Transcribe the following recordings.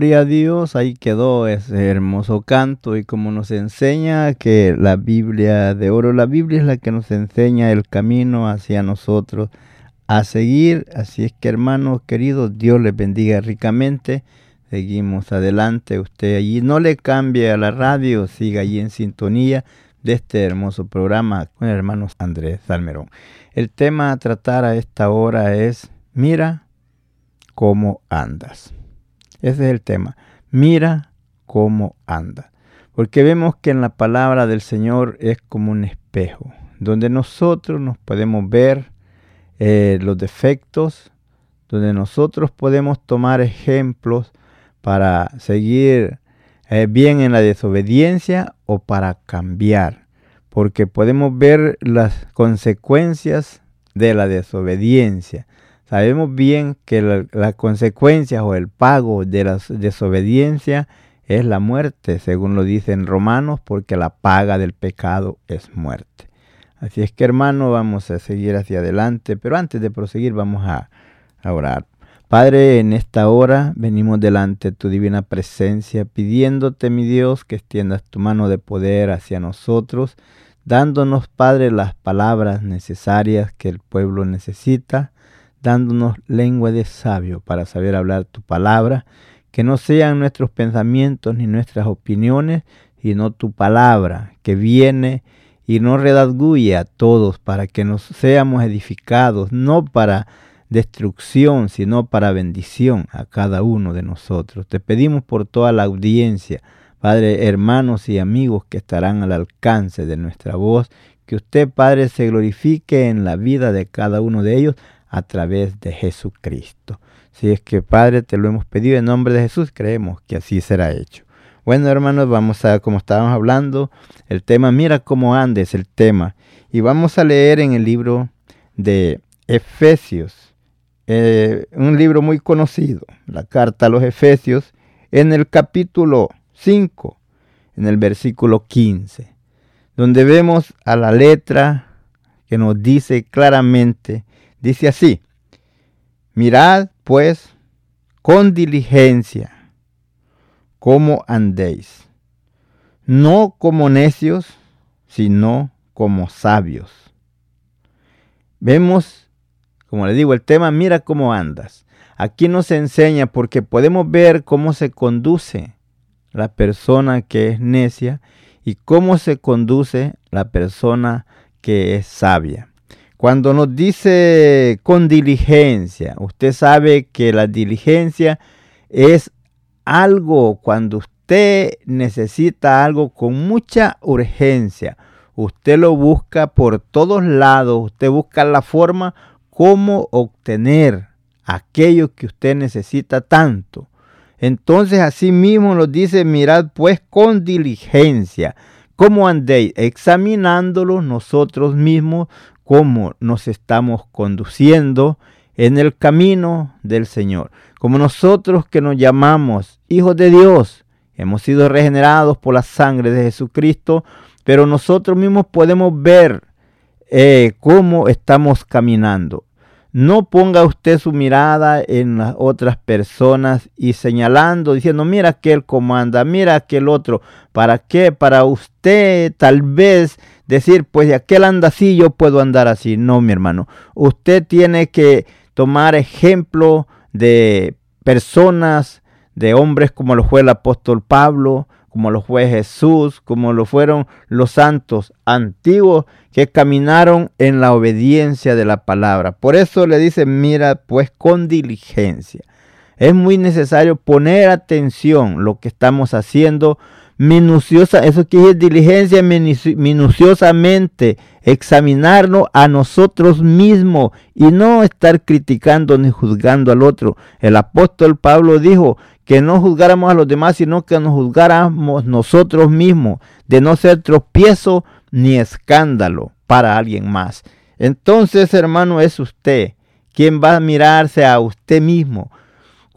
Gloria a Dios, ahí quedó ese hermoso canto y como nos enseña que la Biblia de oro, la Biblia es la que nos enseña el camino hacia nosotros a seguir. Así es que hermanos queridos, Dios les bendiga ricamente. Seguimos adelante, usted allí no le cambie a la radio, siga allí en sintonía de este hermoso programa con el hermano Andrés Salmerón. El tema a tratar a esta hora es, mira cómo andas. Ese es el tema. Mira cómo anda. Porque vemos que en la palabra del Señor es como un espejo, donde nosotros nos podemos ver eh, los defectos, donde nosotros podemos tomar ejemplos para seguir eh, bien en la desobediencia o para cambiar. Porque podemos ver las consecuencias de la desobediencia. Sabemos bien que las la consecuencias o el pago de la desobediencia es la muerte, según lo dice en Romanos, porque la paga del pecado es muerte. Así es que hermano, vamos a seguir hacia adelante, pero antes de proseguir vamos a, a orar. Padre, en esta hora venimos delante de tu divina presencia, pidiéndote, mi Dios, que extiendas tu mano de poder hacia nosotros, dándonos, Padre, las palabras necesarias que el pueblo necesita, dándonos lengua de sabio para saber hablar tu palabra, que no sean nuestros pensamientos ni nuestras opiniones, sino tu palabra que viene y nos redarguye a todos para que nos seamos edificados, no para destrucción, sino para bendición a cada uno de nosotros. Te pedimos por toda la audiencia, Padre, hermanos y amigos que estarán al alcance de nuestra voz, que usted, Padre, se glorifique en la vida de cada uno de ellos a través de Jesucristo. Si es que Padre te lo hemos pedido en nombre de Jesús, creemos que así será hecho. Bueno hermanos, vamos a, como estábamos hablando, el tema, mira cómo andes el tema. Y vamos a leer en el libro de Efesios, eh, un libro muy conocido, la carta a los Efesios, en el capítulo 5, en el versículo 15, donde vemos a la letra que nos dice claramente, Dice así, mirad pues con diligencia cómo andéis, no como necios, sino como sabios, vemos, como le digo, el tema, mira cómo andas. Aquí nos enseña porque podemos ver cómo se conduce la persona que es necia y cómo se conduce la persona que es sabia. Cuando nos dice con diligencia, usted sabe que la diligencia es algo cuando usted necesita algo con mucha urgencia. Usted lo busca por todos lados, usted busca la forma cómo obtener aquello que usted necesita tanto. Entonces así mismo nos dice, mirad pues con diligencia cómo andéis, examinándolo nosotros mismos cómo nos estamos conduciendo en el camino del Señor. Como nosotros que nos llamamos hijos de Dios, hemos sido regenerados por la sangre de Jesucristo, pero nosotros mismos podemos ver eh, cómo estamos caminando. No ponga usted su mirada en las otras personas y señalando, diciendo, mira aquel comanda, mira aquel otro. ¿Para qué? Para usted tal vez decir, pues de aquel anda así, yo puedo andar así. No, mi hermano. Usted tiene que tomar ejemplo de personas, de hombres como lo fue el apóstol Pablo, como lo fue Jesús, como lo fueron los santos antiguos que caminaron en la obediencia de la palabra. Por eso le dice, mira pues con diligencia. Es muy necesario poner atención lo que estamos haciendo minuciosa, eso quiere decir diligencia minuciosamente, examinarnos a nosotros mismos y no estar criticando ni juzgando al otro. El apóstol Pablo dijo que no juzgáramos a los demás, sino que nos juzgáramos nosotros mismos, de no ser tropiezo ni escándalo para alguien más. Entonces, hermano, es usted quien va a mirarse a usted mismo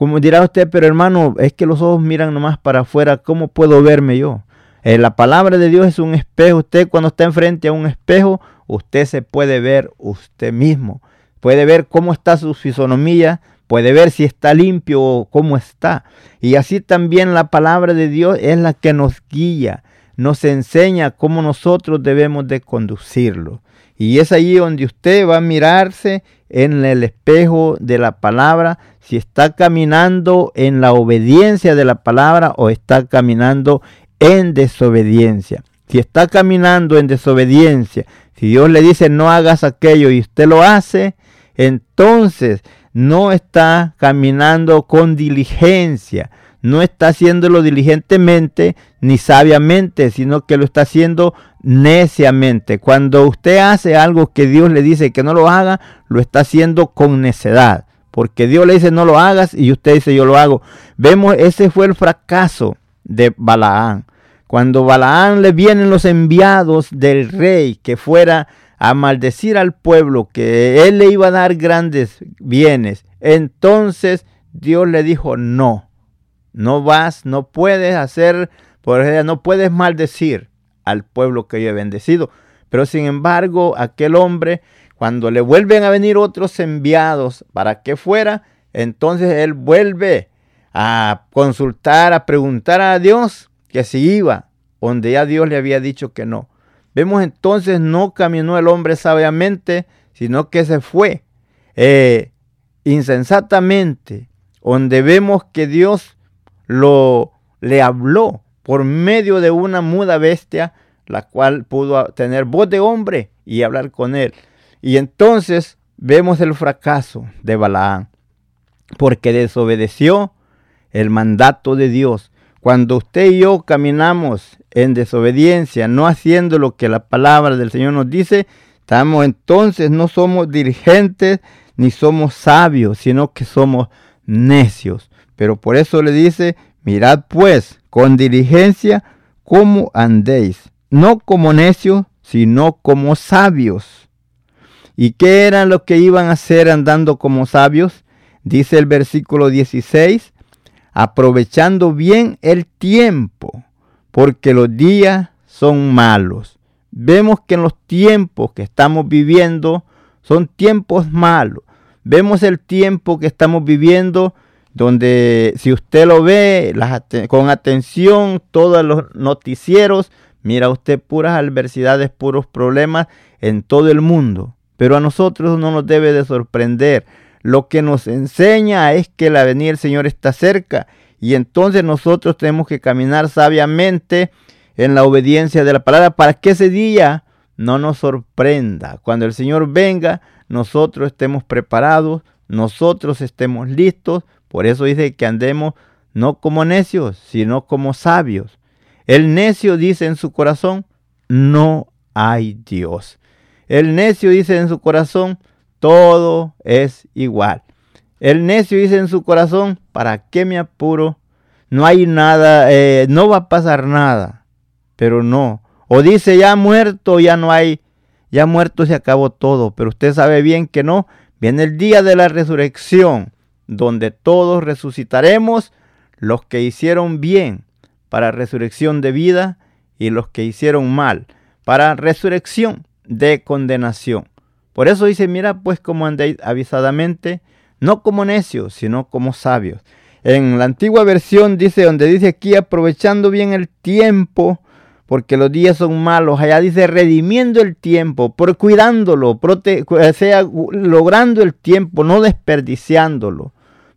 como dirá usted, pero hermano, es que los ojos miran nomás para afuera, ¿cómo puedo verme yo? Eh, la palabra de Dios es un espejo. Usted cuando está enfrente a un espejo, usted se puede ver usted mismo. Puede ver cómo está su fisonomía, puede ver si está limpio o cómo está. Y así también la palabra de Dios es la que nos guía, nos enseña cómo nosotros debemos de conducirlo. Y es allí donde usted va a mirarse en el espejo de la palabra si está caminando en la obediencia de la palabra o está caminando en desobediencia. Si está caminando en desobediencia, si Dios le dice no hagas aquello y usted lo hace, entonces no está caminando con diligencia, no está haciéndolo diligentemente ni sabiamente, sino que lo está haciendo neciamente. Cuando usted hace algo que Dios le dice que no lo haga, lo está haciendo con necedad. Porque Dios le dice no lo hagas y usted dice yo lo hago. Vemos, ese fue el fracaso de Balaán. Cuando Balaán le vienen los enviados del rey que fuera a maldecir al pueblo, que él le iba a dar grandes bienes, entonces Dios le dijo no no vas, no puedes hacer, por no puedes maldecir al pueblo que yo he bendecido. Pero sin embargo, aquel hombre, cuando le vuelven a venir otros enviados para que fuera, entonces él vuelve a consultar, a preguntar a Dios que si iba, donde ya Dios le había dicho que no. Vemos entonces no caminó el hombre sabiamente, sino que se fue eh, insensatamente, donde vemos que Dios lo le habló por medio de una muda bestia, la cual pudo tener voz de hombre y hablar con él. Y entonces vemos el fracaso de Balaán, porque desobedeció el mandato de Dios. Cuando usted y yo caminamos en desobediencia, no haciendo lo que la palabra del Señor nos dice, estamos entonces no somos dirigentes ni somos sabios, sino que somos necios. Pero por eso le dice, mirad pues con diligencia cómo andéis, no como necios, sino como sabios. ¿Y qué eran lo que iban a hacer andando como sabios? Dice el versículo 16, aprovechando bien el tiempo, porque los días son malos. Vemos que en los tiempos que estamos viviendo son tiempos malos. Vemos el tiempo que estamos viviendo donde si usted lo ve con atención, todos los noticieros, mira usted puras adversidades, puros problemas en todo el mundo. pero a nosotros no nos debe de sorprender. Lo que nos enseña es que la venida del Señor está cerca y entonces nosotros tenemos que caminar sabiamente en la obediencia de la palabra para que ese día no nos sorprenda. Cuando el Señor venga, nosotros estemos preparados, nosotros estemos listos. Por eso dice que andemos no como necios, sino como sabios. El necio dice en su corazón, no hay Dios. El necio dice en su corazón, todo es igual. El necio dice en su corazón, ¿para qué me apuro? No hay nada, eh, no va a pasar nada. Pero no. O dice, ya muerto, ya no hay, ya muerto se acabó todo. Pero usted sabe bien que no. Viene el día de la resurrección, donde todos resucitaremos, los que hicieron bien para resurrección de vida y los que hicieron mal para resurrección de condenación. Por eso dice, mira pues como andéis avisadamente, no como necios, sino como sabios. En la antigua versión dice, donde dice aquí, aprovechando bien el tiempo, porque los días son malos. Allá dice, redimiendo el tiempo, por cuidándolo, sea, logrando el tiempo, no desperdiciándolo.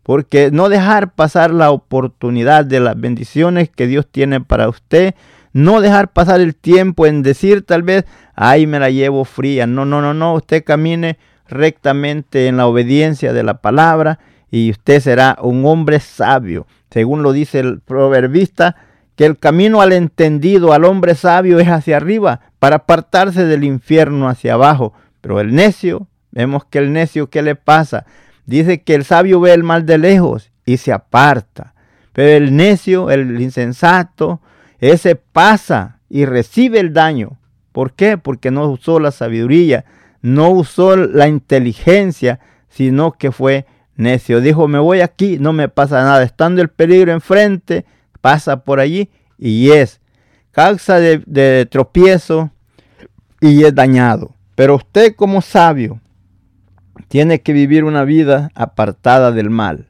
Porque no dejar pasar la oportunidad de las bendiciones que Dios tiene para usted no dejar pasar el tiempo en decir tal vez, ay, me la llevo fría. No, no, no, no. Usted camine rectamente en la obediencia de la palabra y usted será un hombre sabio. Según lo dice el proverbista, que el camino al entendido, al hombre sabio, es hacia arriba, para apartarse del infierno hacia abajo. Pero el necio, vemos que el necio, ¿qué le pasa? Dice que el sabio ve el mal de lejos y se aparta. Pero el necio, el insensato, ese pasa y recibe el daño. ¿Por qué? Porque no usó la sabiduría, no usó la inteligencia, sino que fue necio. Dijo, me voy aquí, no me pasa nada. Estando el peligro enfrente, pasa por allí y es causa de, de tropiezo y es dañado. Pero usted como sabio tiene que vivir una vida apartada del mal.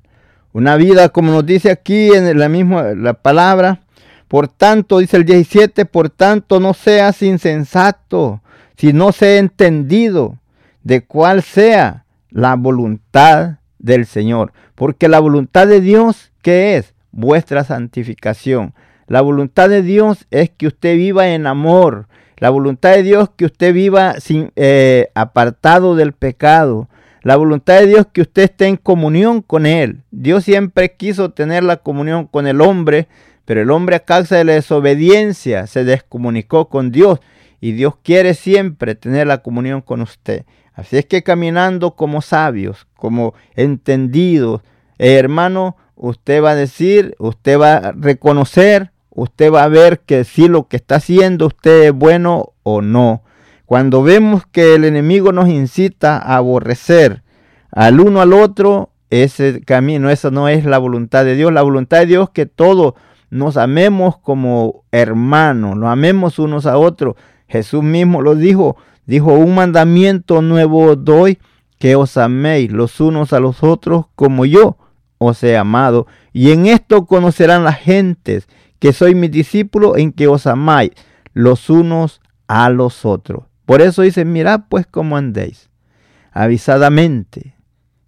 Una vida, como nos dice aquí en la misma la palabra, por tanto, dice el 17, por tanto no seas insensato, si no sea entendido de cuál sea la voluntad del Señor. Porque la voluntad de Dios, ¿qué es? Vuestra santificación. La voluntad de Dios es que usted viva en amor. La voluntad de Dios que usted viva sin, eh, apartado del pecado. La voluntad de Dios que usted esté en comunión con Él. Dios siempre quiso tener la comunión con el hombre, pero el hombre a causa de la desobediencia se descomunicó con Dios y Dios quiere siempre tener la comunión con usted. Así es que caminando como sabios, como entendidos, eh, hermano, usted va a decir, usted va a reconocer, usted va a ver que si lo que está haciendo usted es bueno o no. Cuando vemos que el enemigo nos incita a aborrecer al uno al otro, ese camino, esa no es la voluntad de Dios. La voluntad de Dios es que todo nos amemos como hermanos, nos amemos unos a otros. Jesús mismo lo dijo, dijo, un mandamiento nuevo doy, que os améis los unos a los otros como yo os he amado. Y en esto conocerán las gentes que soy mi discípulo en que os amáis los unos a los otros. Por eso dice, mirad pues cómo andéis, avisadamente,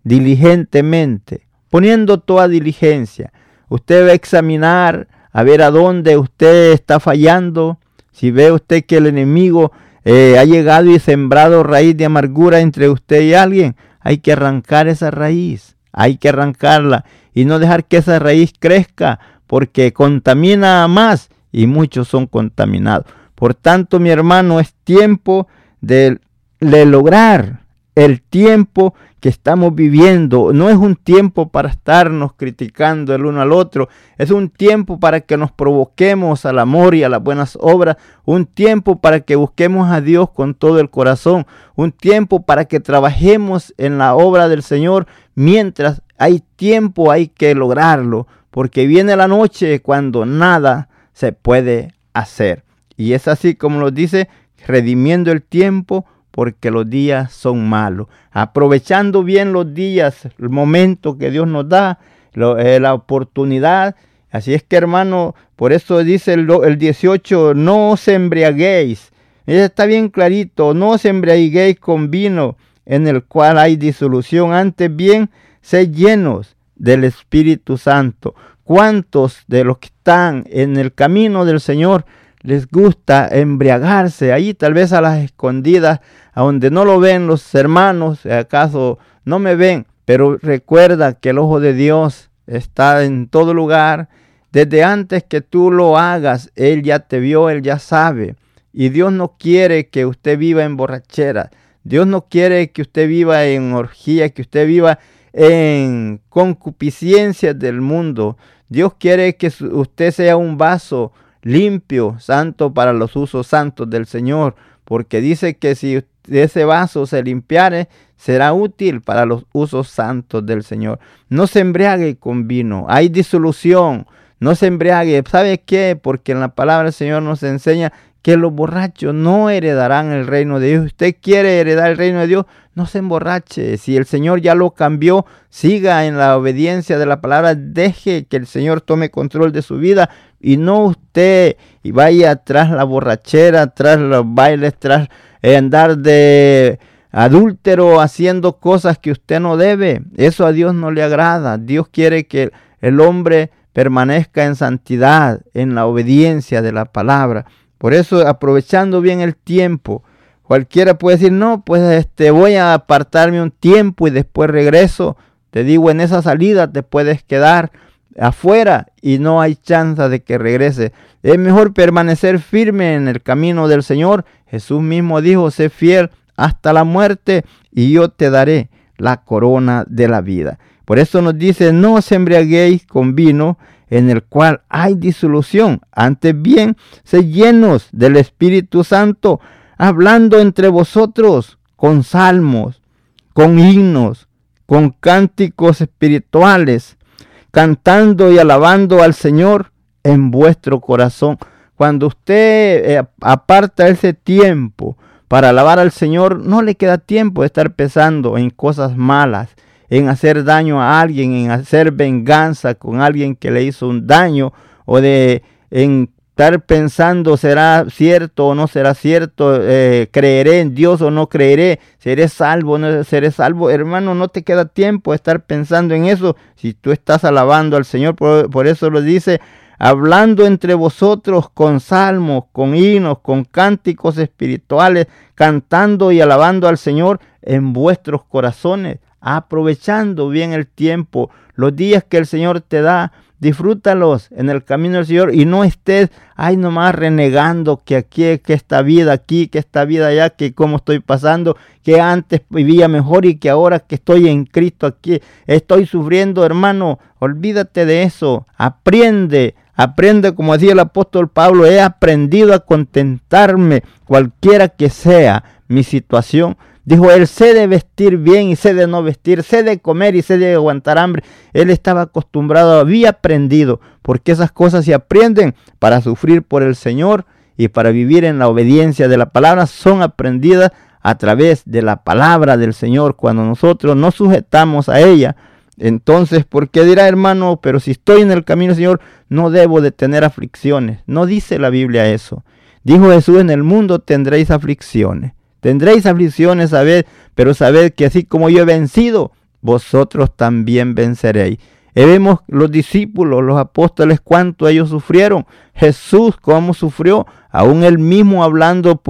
diligentemente, poniendo toda diligencia, Usted va a examinar a ver a dónde usted está fallando. Si ve usted que el enemigo eh, ha llegado y sembrado raíz de amargura entre usted y alguien, hay que arrancar esa raíz. Hay que arrancarla y no dejar que esa raíz crezca porque contamina más y muchos son contaminados. Por tanto, mi hermano, es tiempo de, lograr el tiempo que estamos viviendo. No es un tiempo para estarnos criticando el uno al otro, es un tiempo para que nos provoquemos al amor y a las buenas obras, un tiempo para que busquemos a Dios con todo el corazón, un tiempo para que trabajemos en la obra del Señor. Mientras hay tiempo hay que lograrlo, porque viene la noche cuando nada se puede hacer. Y es así como nos dice, redimiendo el tiempo, porque los días son malos. Aprovechando bien los días, el momento que Dios nos da, eh, la oportunidad. Así es que hermano, por eso dice el, el 18, no os embriaguéis. Está bien clarito, no os embriaguéis con vino, en el cual hay disolución. Antes bien, sé llenos del Espíritu Santo. ¿Cuántos de los que están en el camino del Señor les gusta embriagarse ahí, tal vez a las escondidas, a donde no lo ven los hermanos, acaso no me ven, pero recuerda que el ojo de Dios está en todo lugar. Desde antes que tú lo hagas, Él ya te vio, Él ya sabe. Y Dios no quiere que usted viva en borrachera. Dios no quiere que usted viva en orgía, que usted viva en concupiscencia del mundo. Dios quiere que usted sea un vaso limpio, santo para los usos santos del Señor, porque dice que si ese vaso se limpiare, será útil para los usos santos del Señor. No se embriague con vino, hay disolución, no se embriague. ¿Sabe qué? Porque en la palabra del Señor nos enseña que los borrachos no heredarán el reino de Dios. Usted quiere heredar el reino de Dios, no se emborrache. Si el Señor ya lo cambió, siga en la obediencia de la palabra. Deje que el Señor tome control de su vida y no usted vaya tras la borrachera, tras los bailes, tras eh, andar de adúltero haciendo cosas que usted no debe. Eso a Dios no le agrada. Dios quiere que el hombre permanezca en santidad, en la obediencia de la palabra. Por eso, aprovechando bien el tiempo, cualquiera puede decir, no, pues este, voy a apartarme un tiempo y después regreso. Te digo, en esa salida te puedes quedar afuera y no hay chance de que regrese. Es mejor permanecer firme en el camino del Señor. Jesús mismo dijo, sé fiel hasta la muerte y yo te daré la corona de la vida. Por eso nos dice, no os embriaguéis con vino en el cual hay disolución. Antes bien, se llenos del Espíritu Santo, hablando entre vosotros con salmos, con himnos, con cánticos espirituales, cantando y alabando al Señor en vuestro corazón. Cuando usted eh, aparta ese tiempo para alabar al Señor, no le queda tiempo de estar pensando en cosas malas, en hacer daño a alguien, en hacer venganza con alguien que le hizo un daño o de en estar pensando será cierto o no será cierto, eh, creeré en Dios o no creeré, seré salvo o no seré salvo. Hermano, no te queda tiempo de estar pensando en eso si tú estás alabando al Señor. Por, por eso lo dice, hablando entre vosotros con salmos, con hinos, con cánticos espirituales, cantando y alabando al Señor en vuestros corazones aprovechando bien el tiempo, los días que el Señor te da, disfrútalos en el camino del Señor y no estés ahí nomás renegando que aquí, que esta vida aquí, que esta vida allá, que cómo estoy pasando, que antes vivía mejor y que ahora que estoy en Cristo aquí estoy sufriendo, hermano, olvídate de eso, aprende, aprende como decía el apóstol Pablo, he aprendido a contentarme cualquiera que sea mi situación Dijo él, sé de vestir bien y sé de no vestir, sé de comer y sé de aguantar hambre. Él estaba acostumbrado, había aprendido, porque esas cosas se aprenden para sufrir por el Señor y para vivir en la obediencia de la palabra, son aprendidas a través de la palabra del Señor. Cuando nosotros nos sujetamos a ella, entonces, ¿por qué dirá hermano? Pero si estoy en el camino, Señor, no debo de tener aflicciones. No dice la Biblia eso. Dijo Jesús, en el mundo tendréis aflicciones. Tendréis aflicciones, sabed, pero sabed que así como yo he vencido, vosotros también venceréis. Y vemos los discípulos, los apóstoles, cuánto ellos sufrieron. Jesús, cómo sufrió, aún él mismo hablando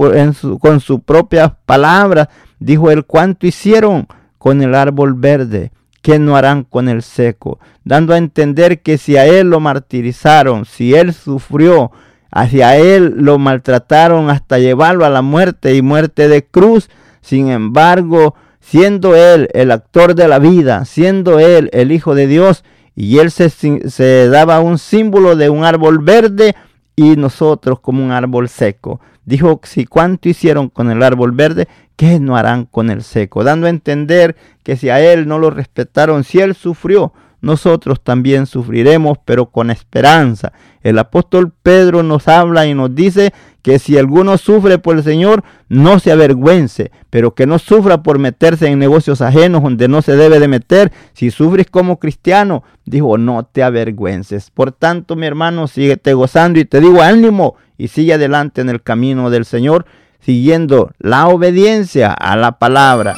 con sus propias palabras, dijo él cuánto hicieron con el árbol verde, que no harán con el seco, dando a entender que si a él lo martirizaron, si él sufrió, Hacia él lo maltrataron hasta llevarlo a la muerte y muerte de cruz. Sin embargo, siendo él el actor de la vida, siendo él el Hijo de Dios, y él se, se, daba un símbolo de un árbol verde y nosotros como un árbol seco. Dijo, si cuánto hicieron con el árbol verde, ¿qué no harán con el seco? Dando a entender que si a él no lo respetaron, si él sufrió, nosotros también sufriremos, pero con esperanza. El apóstol Pedro nos habla y nos dice que si alguno sufre por el Señor, no se avergüence, pero que no sufra por meterse en negocios ajenos donde no se debe de meter. Si sufres como cristiano, dijo, no te avergüences. Por tanto, mi hermano, síguete gozando y te digo ánimo y sigue adelante en el camino del Señor, siguiendo la obediencia a la palabra.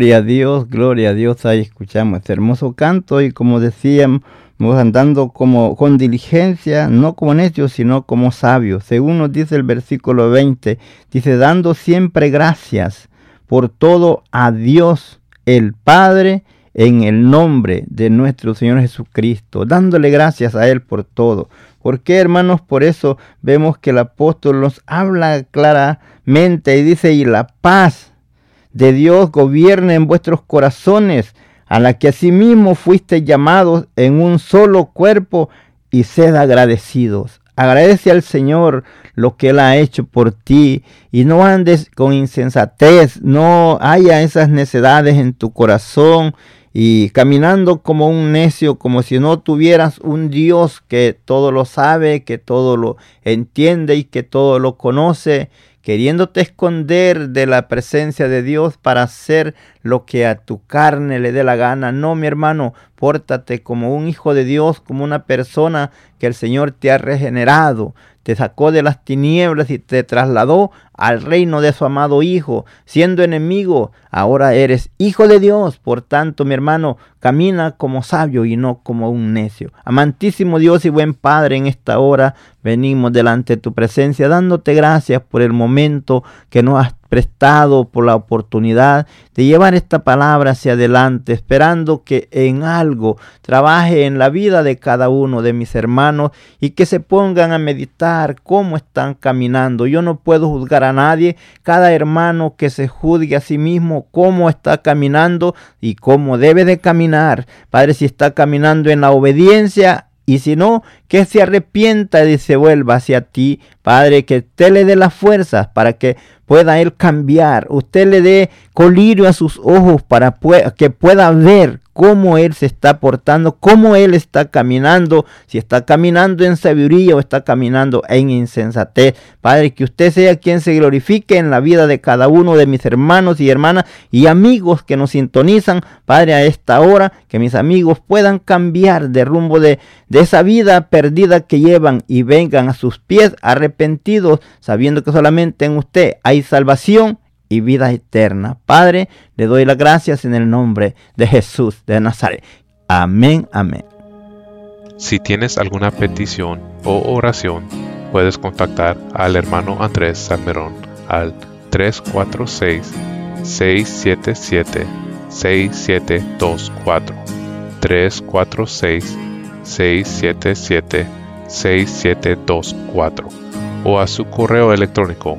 Gloria a Dios, gloria a Dios. Ahí escuchamos este hermoso canto y como decíamos, andando como con diligencia, no como necios, sino como sabios. Según nos dice el versículo 20, dice, dando siempre gracias por todo a Dios el Padre en el nombre de nuestro Señor Jesucristo, dándole gracias a Él por todo. ¿Por qué, hermanos? Por eso vemos que el apóstol nos habla claramente y dice, y la paz de Dios gobierne en vuestros corazones, a la que asimismo fuiste llamados en un solo cuerpo, y sed agradecidos. Agradece al Señor lo que Él ha hecho por ti y no andes con insensatez, no haya esas necedades en tu corazón y caminando como un necio, como si no tuvieras un Dios que todo lo sabe, que todo lo entiende y que todo lo conoce, queriéndote esconder de la presencia de Dios para hacer lo que a tu carne le dé la gana. No, mi hermano, pórtate como un hijo de Dios, como una persona que el Señor te ha regenerado, te sacó de las tinieblas y te trasladó al reino de su amado Hijo. Siendo enemigo, ahora eres hijo de Dios. Por tanto, mi hermano, camina como sabio y no como un necio. Amantísimo Dios y buen Padre, en esta hora venimos delante de tu presencia dándote gracias por el momento que nos has prestado por la oportunidad de llevar esta palabra hacia adelante, esperando que en algo trabaje en la vida de cada uno de mis hermanos y que se pongan a meditar cómo están caminando. Yo no puedo juzgar a nadie, cada hermano que se juzgue a sí mismo cómo está caminando y cómo debe de caminar. Padre, si está caminando en la obediencia, y si no, que se arrepienta y se vuelva hacia ti, Padre, que usted le dé las fuerzas para que pueda él cambiar. Usted le dé colirio a sus ojos para que pueda ver cómo Él se está portando, cómo Él está caminando, si está caminando en sabiduría o está caminando en insensatez. Padre, que usted sea quien se glorifique en la vida de cada uno de mis hermanos y hermanas y amigos que nos sintonizan, Padre, a esta hora, que mis amigos puedan cambiar de rumbo de, de esa vida perdida que llevan y vengan a sus pies arrepentidos, sabiendo que solamente en usted hay salvación y vida eterna. Padre, le doy las gracias en el nombre de Jesús de Nazaret. Amén, amén. Si tienes alguna petición o oración, puedes contactar al hermano Andrés Salmerón al 346-677-6724. 346-677-6724 o a su correo electrónico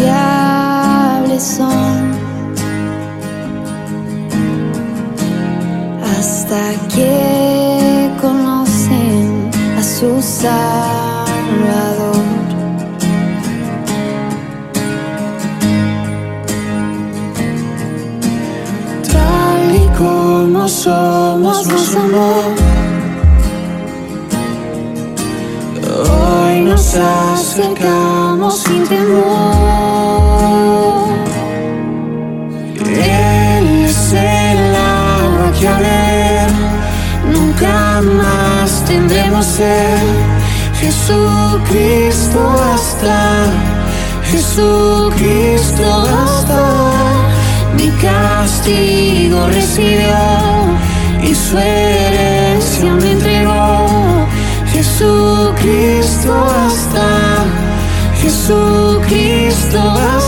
insaciables son hasta que conocen a su Salvador. Tal y como somos, nos. Nos acercamos sin temor. Él es el agua que a ver nunca más tendremos ser. Jesucristo hasta, Jesucristo hasta, mi castigo recibió y su herencia me entregó. Jesucristo hasta, Jesucristo hasta.